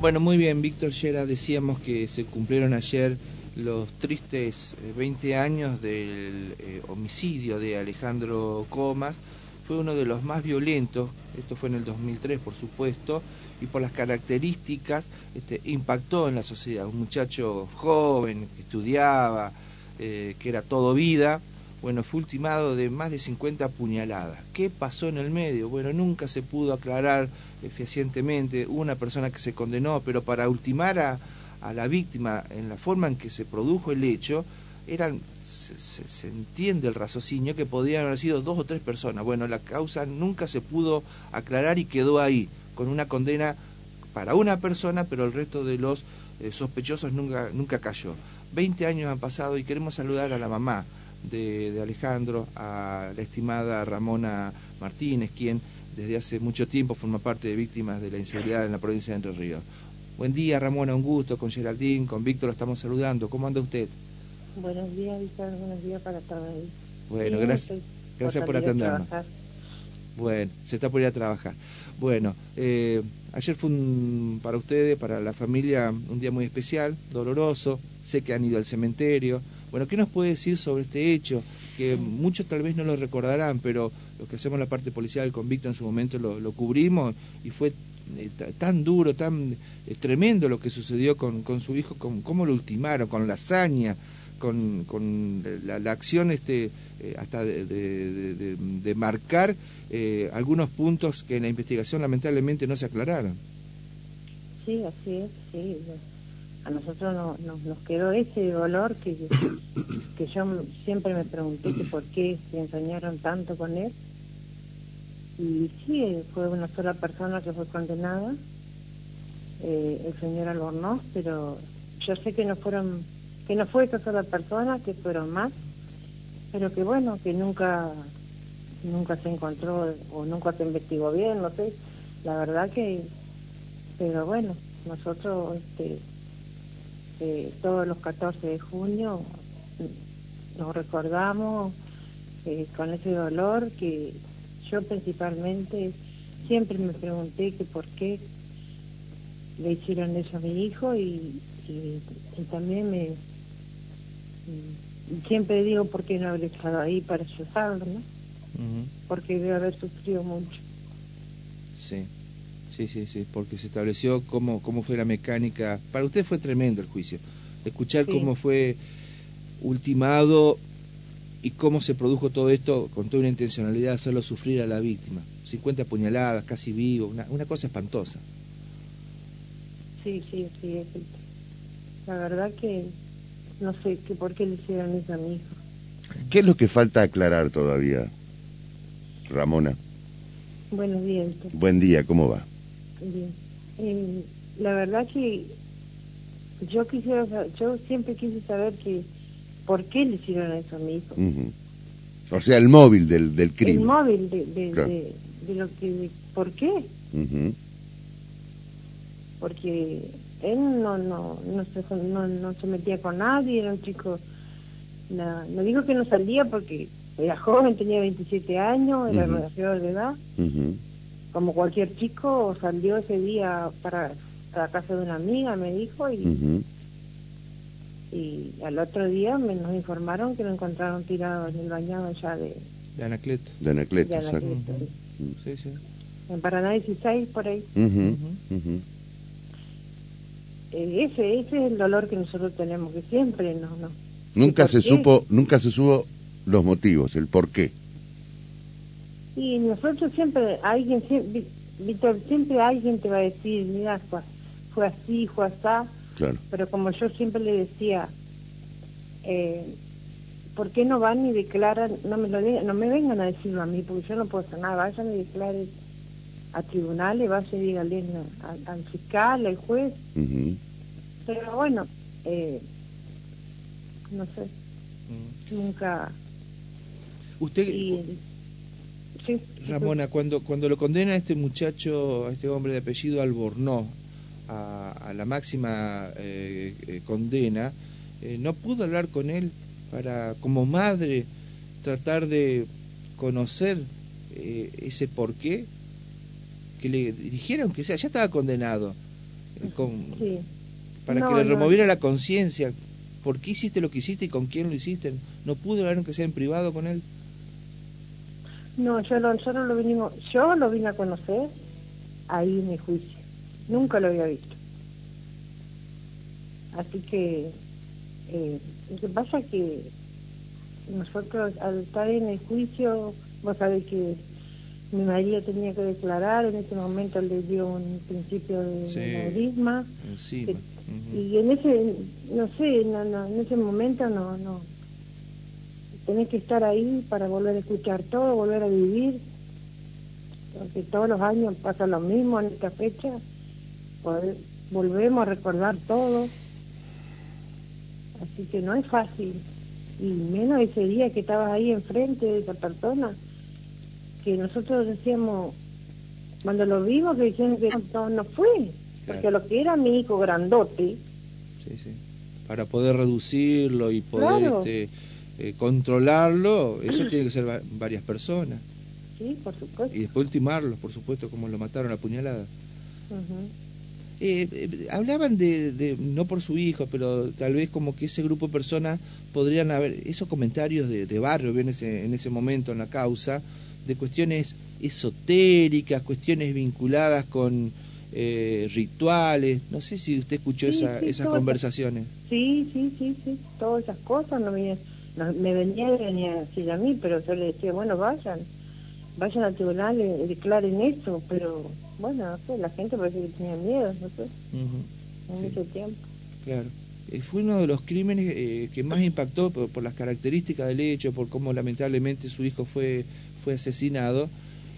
Bueno, muy bien, Víctor Yera, decíamos que se cumplieron ayer los tristes 20 eh, años del eh, homicidio de Alejandro Comas. Fue uno de los más violentos, esto fue en el 2003 por supuesto, y por las características este, impactó en la sociedad. Un muchacho joven, que estudiaba, eh, que era todo vida, bueno, fue ultimado de más de 50 puñaladas. ¿Qué pasó en el medio? Bueno, nunca se pudo aclarar eficientemente. Hubo una persona que se condenó, pero para ultimar a, la víctima en la forma en que se produjo el hecho, eran se, se, entiende el raciocinio que podían haber sido dos o tres personas. Bueno, la causa nunca se pudo aclarar y quedó ahí, con una condena para una persona, pero el resto de los eh, sospechosos nunca, nunca cayó. Veinte años han pasado y queremos saludar a la mamá de, de Alejandro, a la estimada Ramona Martínez, quien desde hace mucho tiempo forma parte de víctimas de la inseguridad en la provincia de Entre Ríos. Buen día, Ramona, un gusto. Con Geraldine, con Víctor lo estamos saludando. ¿Cómo anda usted? Buenos días, Víctor. Buenos días para todos. Bueno, sí, gracias, gracias por atendernos. Bueno, se está por ir a trabajar. Bueno, eh, ayer fue un, para ustedes, para la familia, un día muy especial, doloroso. Sé que han ido al cementerio. Bueno, ¿qué nos puede decir sobre este hecho? Que muchos tal vez no lo recordarán, pero los que hacemos la parte policial con Víctor en su momento lo, cubrimos y fue eh, tan duro, tan eh, tremendo lo que sucedió con, su hijo, cómo lo ultimaron, con la hazaña, con, la, acción este, eh, hasta de, marcar algunos puntos que en la investigación lamentablemente no se aclararon. Sí, así es, sí. A nosotros no, no, nos quedó ese dolor que, que yo siempre me pregunté que por qué se ensañaron tanto con él. Y sí, fue una sola persona que fue condenada, eh, el señor Albornoz, pero yo sé que no fueron, que no fue esa sola persona, que fueron más, pero que bueno, que nunca, nunca se encontró o nunca se investigó bien, no sé, la verdad que, pero bueno, nosotros este, eh, todos los 14 de junio nos recordamos eh, con ese dolor que yo principalmente siempre me pregunté que por qué le hicieron eso a mi hijo y, y, y también me y siempre digo por qué no haber estado ahí para ayudarlo, ¿no? Uh -huh. Porque debe haber sufrido mucho. Sí, sí, sí, sí, porque se estableció cómo, cómo fue la mecánica. Para usted fue tremendo el juicio. Escuchar sí. cómo fue ultimado y cómo se produjo todo esto con toda una intencionalidad de hacerlo sufrir a la víctima. 50 puñaladas, casi vivo, una, una cosa espantosa. Sí, sí, sí, la verdad que no sé que por qué le hicieron eso a mi hijo. ¿Qué es lo que falta aclarar todavía, Ramona? Buenos días. Buen día, ¿cómo va? Bien. Eh, la verdad que yo quisiera, yo siempre quise saber que por qué le hicieron eso a mi hijo. Uh -huh. O sea, el móvil del, del crimen. El móvil de, de, claro. de, de lo que... De, ¿Por qué? Uh -huh. Porque él no no no se, no, no se metía con nadie, era un chico... No, no digo que no salía porque era joven, tenía 27 años, era uh -huh. mayor de edad. Uh -huh. Como cualquier chico, salió ese día para la casa de una amiga, me dijo, y... Uh -huh y al otro día me nos informaron que lo encontraron tirado en el bañado ya de de Anacleto de Anacleto, de Anacleto uh -huh. sí, sí. en Paraná 16 por ahí uh -huh. Uh -huh. Eh, ese ese es el dolor que nosotros tenemos que siempre no no nunca se qué? supo nunca se supo los motivos el por qué y nosotros siempre alguien siempre, Víctor siempre alguien te va a decir mira fue, fue así fue así Claro. Pero como yo siempre le decía, eh, ¿por qué no van y declaran? No me, lo digan, no me vengan a decirlo a mí, porque yo no puedo hacer nada. Vayan y declaren a tribunales, vayan y díganle al, al fiscal, al juez. Uh -huh. Pero bueno, eh, no sé, uh -huh. nunca... Usted... Y, sí, Ramona, cuando, cuando lo condena a este muchacho, a este hombre de apellido Albornoz, a, a la máxima eh, eh, condena, eh, no pudo hablar con él para, como madre, tratar de conocer ese porqué, que le dijeron que sea, ya estaba condenado, para que le removiera la conciencia. ¿Por qué hiciste lo que hiciste y con quién lo hiciste? ¿No pudo hablar que sea en privado con él? No, yo lo, nosotros lo vinimos, yo lo vine a conocer ahí en el juicio. Nunca lo había visto. Así que eh, lo que pasa es que nosotros al estar en el juicio, vos sabés que mi marido tenía que declarar, en ese momento le dio un principio de sí, Y en ese, no sé, en ese momento no, no. Tenés que estar ahí para volver a escuchar todo, volver a vivir, porque todos los años pasa lo mismo en esta fecha, volvemos a recordar todo, así que no es fácil, y menos ese día que estabas ahí enfrente de esa persona que nosotros decíamos, cuando lo vimos, que dijeron que no, no fue, porque lo que era mi hijo grandote. Sí, sí. Para poder reducirlo y poder este, eh, controlarlo, eso tiene que ser varias personas. Sí, por supuesto. Y después ultimarlos, por supuesto, como lo mataron a puñalada. Eh, eh, hablaban de, de, no por su hijo, pero tal vez como que ese grupo de personas podrían haber, esos comentarios de, de barrio en ese, en ese momento en la causa, de cuestiones esotéricas, cuestiones vinculadas con eh, rituales. No sé si usted escuchó esas conversaciones. sí, sí, sí, sí, todas esas cosas no me, me venía, venía a decir a mí, pero yo le decía, bueno, vayan, vayan al tribunal, y declaren eso, pero bueno, no sé, la gente parece que tenía miedo, no sé, en ese tiempo. Claro. Eh, fue uno de los crímenes eh, que más impactó por, por, las características del hecho, por cómo lamentablemente su hijo fue fue asesinado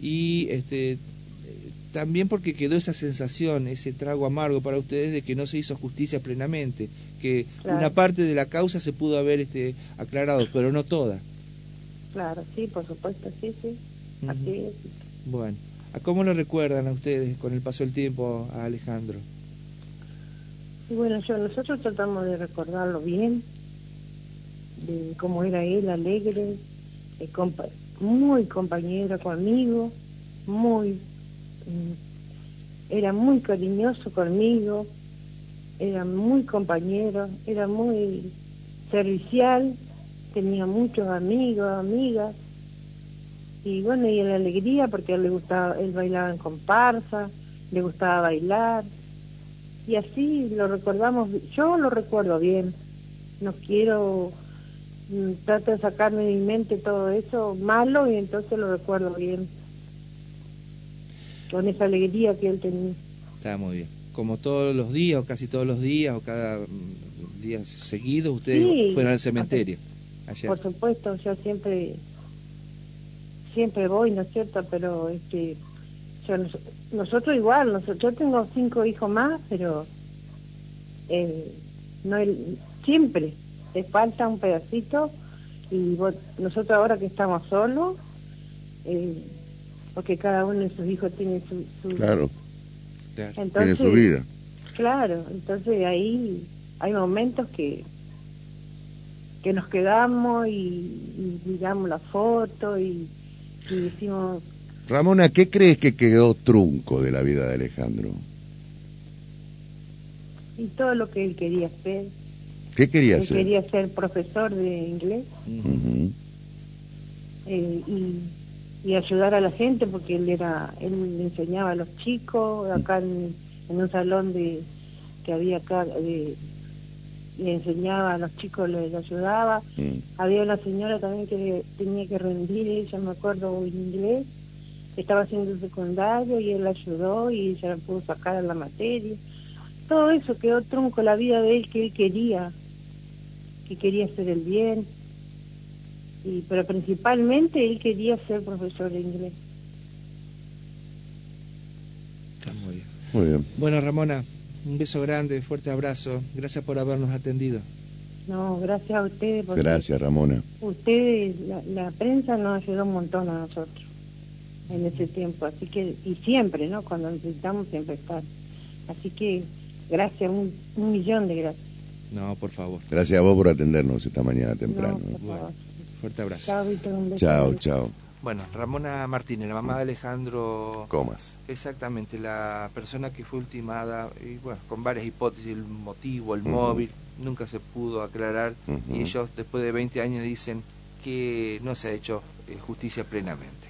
y este también porque quedó esa sensación, ese trago amargo para ustedes de que no se hizo justicia plenamente, que una parte de la causa se pudo haber este aclarado, pero no toda. Claro, sí, por supuesto, sí, sí. Así es. Bueno, ¿a cómo lo recuerdan a ustedes con el paso del tiempo a Alejandro? bueno, yo, nosotros tratamos de recordarlo bien, de cómo era él, alegre, eh, muy compañero conmigo, muy, era muy cariñoso conmigo, era muy compañero, era muy servicial, tenía muchos amigos, amigas, y bueno, y la alegría porque a él le gustaba, él bailaba en comparsa, le gustaba bailar, y así lo recordamos, yo lo recuerdo bien, no quiero Mm, trato de sacarme de mi mente todo eso malo y entonces lo recuerdo bien. Con esa alegría que él tenía. Está muy bien. Como todos los días, o casi todos los días, o cada mm, día seguido, ustedes fueron al cementerio. Por supuesto, yo siempre siempre voy, ¿no es cierto? Pero este, yo, nosotros igual, nosotros, yo tengo cinco hijos más, pero eh, no el, siempre te falta un pedacito y nosotros ahora que estamos solos, eh, porque cada uno de sus hijos tiene su... claro, tiene su vida. Claro, entonces ahí hay momentos que que nos quedamos y, miramos la foto y, y decimos... Ramona, ¿qué crees que quedó trunco de la vida de Alejandro? Y todo lo que él quería hacer ¿Qué quería ser? Quería ser profesor de inglés eh, y, ayudar a la gente porque él era él enseñaba a los chicos acá en, un salón de que había acá de, le enseñaba a los chicos, les ayudaba. Había una señora también que tenía que rendir, ella me acuerdo en inglés, estaba haciendo secundario y él la ayudó y ella la pudo sacar a la materia. Todo eso quedó trunco la vida de él que él quería que quería hacer el bien, y, pero principalmente él quería ser profesor de inglés. Está muy bien. Muy bien. Bueno, Ramona, un beso grande, fuerte abrazo. Gracias por habernos atendido. No, gracias a ustedes. Gracias, Ramona. Ustedes, la, la, prensa nos ayudó un montón a nosotros en ese tiempo, así que, y siempre, ¿no? Cuando necesitamos siempre estar. Así que, gracias, un millón de gracias. No, por favor. Gracias a vos por atendernos esta mañana temprano. Fuerte abrazo. Chao, Chao, chao. Bueno, Ramona Martínez, la mamá de Alejandro Comas. Exactamente, la persona que fue ultimada, y bueno, con varias hipótesis, el motivo, el móvil, nunca se pudo aclarar y ellos después de 20 años dicen que no se ha hecho eh, justicia plenamente.